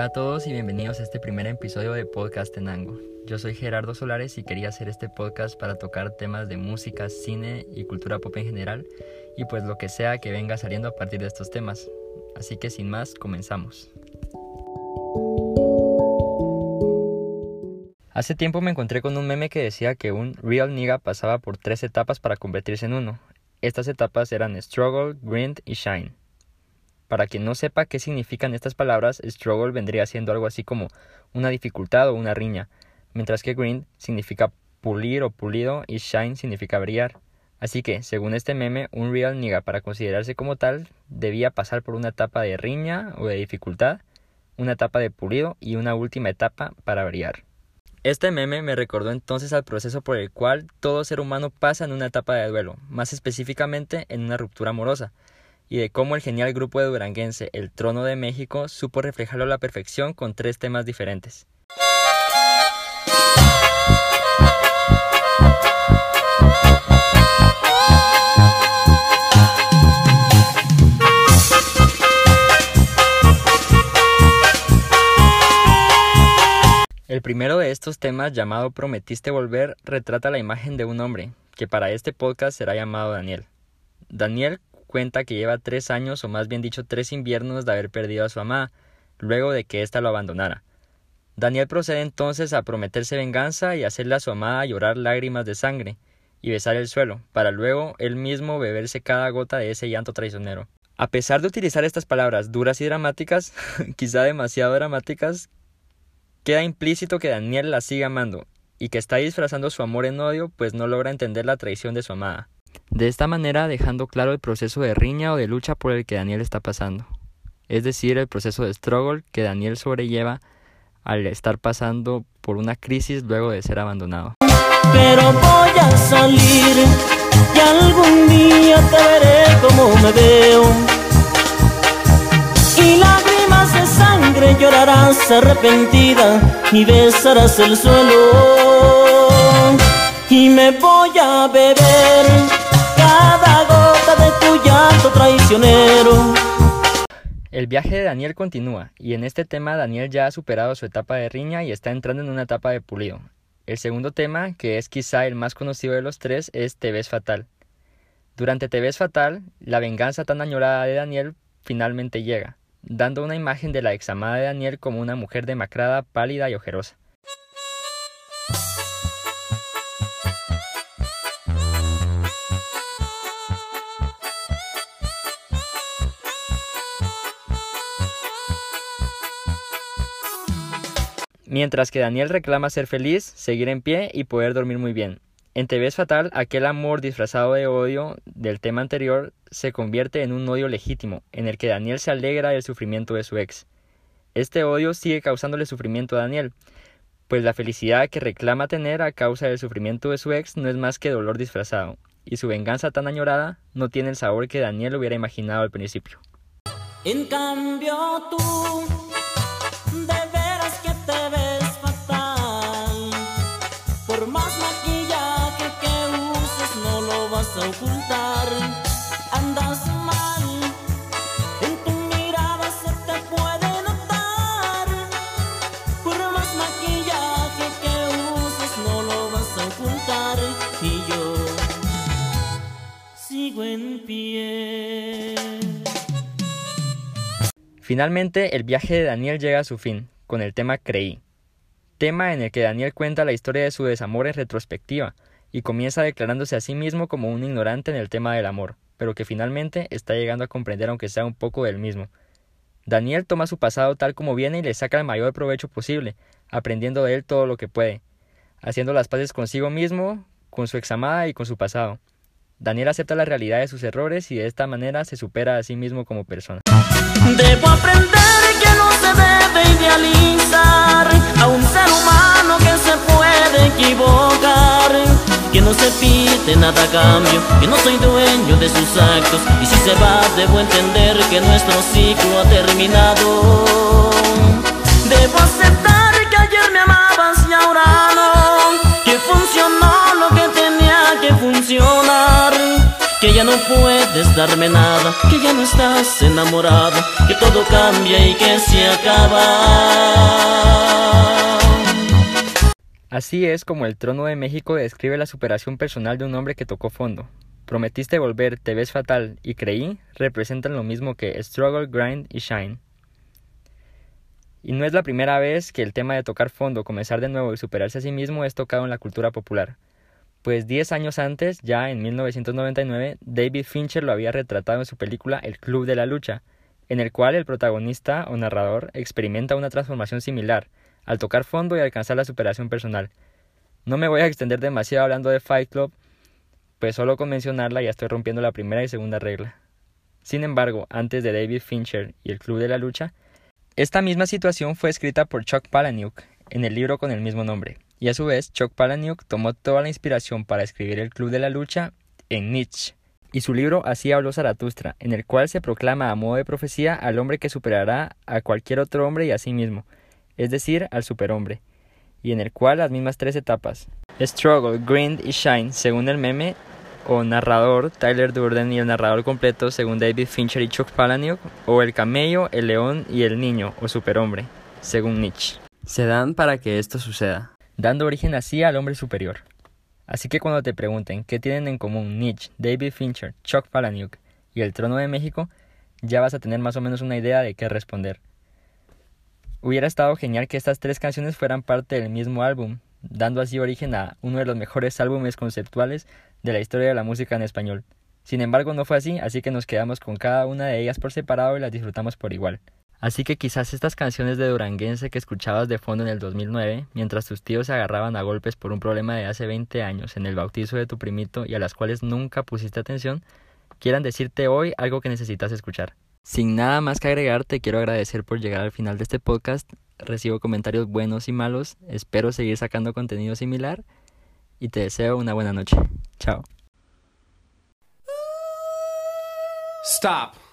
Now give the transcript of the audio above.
Hola a todos y bienvenidos a este primer episodio de Podcast Tenango. Yo soy Gerardo Solares y quería hacer este podcast para tocar temas de música, cine y cultura pop en general y pues lo que sea que venga saliendo a partir de estos temas. Así que sin más, comenzamos. Hace tiempo me encontré con un meme que decía que un real nigga pasaba por tres etapas para convertirse en uno. Estas etapas eran struggle, grind y shine. Para quien no sepa qué significan estas palabras, struggle vendría siendo algo así como una dificultad o una riña, mientras que grind significa pulir o pulido y shine significa brillar. Así que, según este meme, un real nigga para considerarse como tal debía pasar por una etapa de riña o de dificultad, una etapa de pulido y una última etapa para brillar. Este meme me recordó entonces al proceso por el cual todo ser humano pasa en una etapa de duelo, más específicamente en una ruptura amorosa, y de cómo el genial grupo de duranguense El Trono de México supo reflejarlo a la perfección con tres temas diferentes. El primero de estos temas, llamado Prometiste Volver, retrata la imagen de un hombre, que para este podcast será llamado Daniel. Daniel cuenta que lleva tres años, o más bien dicho tres inviernos, de haber perdido a su amada, luego de que ésta lo abandonara. Daniel procede entonces a prometerse venganza y hacerle a su amada llorar lágrimas de sangre y besar el suelo, para luego él mismo beberse cada gota de ese llanto traicionero. A pesar de utilizar estas palabras duras y dramáticas, quizá demasiado dramáticas, queda implícito que Daniel la sigue amando y que está disfrazando su amor en odio, pues no logra entender la traición de su amada. De esta manera dejando claro el proceso de riña o de lucha por el que Daniel está pasando, es decir, el proceso de struggle que Daniel sobrelleva al estar pasando por una crisis luego de ser abandonado. Pero voy a salir y algún día te veré como me veo. Y lágrimas de sangre llorarás arrepentida y besarás el suelo. Y me voy a beber cada gota de tu llanto traicionero. El viaje de Daniel continúa, y en este tema Daniel ya ha superado su etapa de riña y está entrando en una etapa de pulido. El segundo tema, que es quizá el más conocido de los tres, es Te ves fatal. Durante Te ves fatal, la venganza tan añorada de Daniel finalmente llega, dando una imagen de la examada de Daniel como una mujer demacrada, pálida y ojerosa. Mientras que Daniel reclama ser feliz, seguir en pie y poder dormir muy bien. En ves fatal, aquel amor disfrazado de odio del tema anterior se convierte en un odio legítimo, en el que Daniel se alegra del sufrimiento de su ex. Este odio sigue causándole sufrimiento a Daniel, pues la felicidad que reclama tener a causa del sufrimiento de su ex no es más que dolor disfrazado, y su venganza tan añorada no tiene el sabor que Daniel hubiera imaginado al principio. En cambio tú, ocultar. Andas mal, en tu mirada se te puede notar. Por más maquillaje que uses no lo vas a ocultar. Y yo sigo en pie. Finalmente, el viaje de Daniel llega a su fin, con el tema Creí, tema en el que Daniel cuenta la historia de su desamor en retrospectiva, y comienza declarándose a sí mismo como un ignorante en el tema del amor, pero que finalmente está llegando a comprender aunque sea un poco del mismo. Daniel toma su pasado tal como viene y le saca el mayor provecho posible, aprendiendo de él todo lo que puede, haciendo las paces consigo mismo, con su examada y con su pasado. Daniel acepta la realidad de sus errores y de esta manera se supera a sí mismo como persona. Debo aprender que no se debe idealizar a un ser humano que se puede equivocar, que no se pide nada cambio, que no soy dueño de sus actos y si se va debo entender que nuestro ciclo ha terminado. Debo aceptar que ayer me amabas y ahora no, que funcionó lo que tenía que funcionar, que ya no puedes darme nada, que ya no estás enamorado, que todo cambia y que se acaba. Así es como el Trono de México describe la superación personal de un hombre que tocó fondo. Prometiste volver, te ves fatal y creí representan lo mismo que struggle, grind y shine. Y no es la primera vez que el tema de tocar fondo, comenzar de nuevo y superarse a sí mismo es tocado en la cultura popular. Pues 10 años antes, ya en 1999, David Fincher lo había retratado en su película El Club de la Lucha, en el cual el protagonista o narrador experimenta una transformación similar, al tocar fondo y alcanzar la superación personal. No me voy a extender demasiado hablando de Fight Club, pues solo con mencionarla ya estoy rompiendo la primera y segunda regla. Sin embargo, antes de David Fincher y el Club de la Lucha, esta misma situación fue escrita por Chuck Palahniuk en el libro con el mismo nombre, y a su vez Chuck Palahniuk tomó toda la inspiración para escribir el Club de la Lucha en Nietzsche, y su libro Así habló Zaratustra, en el cual se proclama a modo de profecía al hombre que superará a cualquier otro hombre y a sí mismo, es decir, al superhombre, y en el cual las mismas tres etapas, Struggle, Grind y Shine, según el meme, o narrador Tyler Durden y el narrador completo según David Fincher y Chuck Palahniuk, o el camello, el león y el niño o superhombre según Nietzsche. Se dan para que esto suceda, dando origen así al hombre superior. Así que cuando te pregunten qué tienen en común Nietzsche, David Fincher, Chuck Palahniuk y el trono de México, ya vas a tener más o menos una idea de qué responder. Hubiera estado genial que estas tres canciones fueran parte del mismo álbum, dando así origen a uno de los mejores álbumes conceptuales de la historia de la música en español. Sin embargo, no fue así, así que nos quedamos con cada una de ellas por separado y las disfrutamos por igual. Así que quizás estas canciones de Duranguense que escuchabas de fondo en el 2009, mientras tus tíos se agarraban a golpes por un problema de hace 20 años en el bautizo de tu primito y a las cuales nunca pusiste atención, quieran decirte hoy algo que necesitas escuchar. Sin nada más que agregar, te quiero agradecer por llegar al final de este podcast. Recibo comentarios buenos y malos. Espero seguir sacando contenido similar y te deseo una buena noche. Chao. Stop.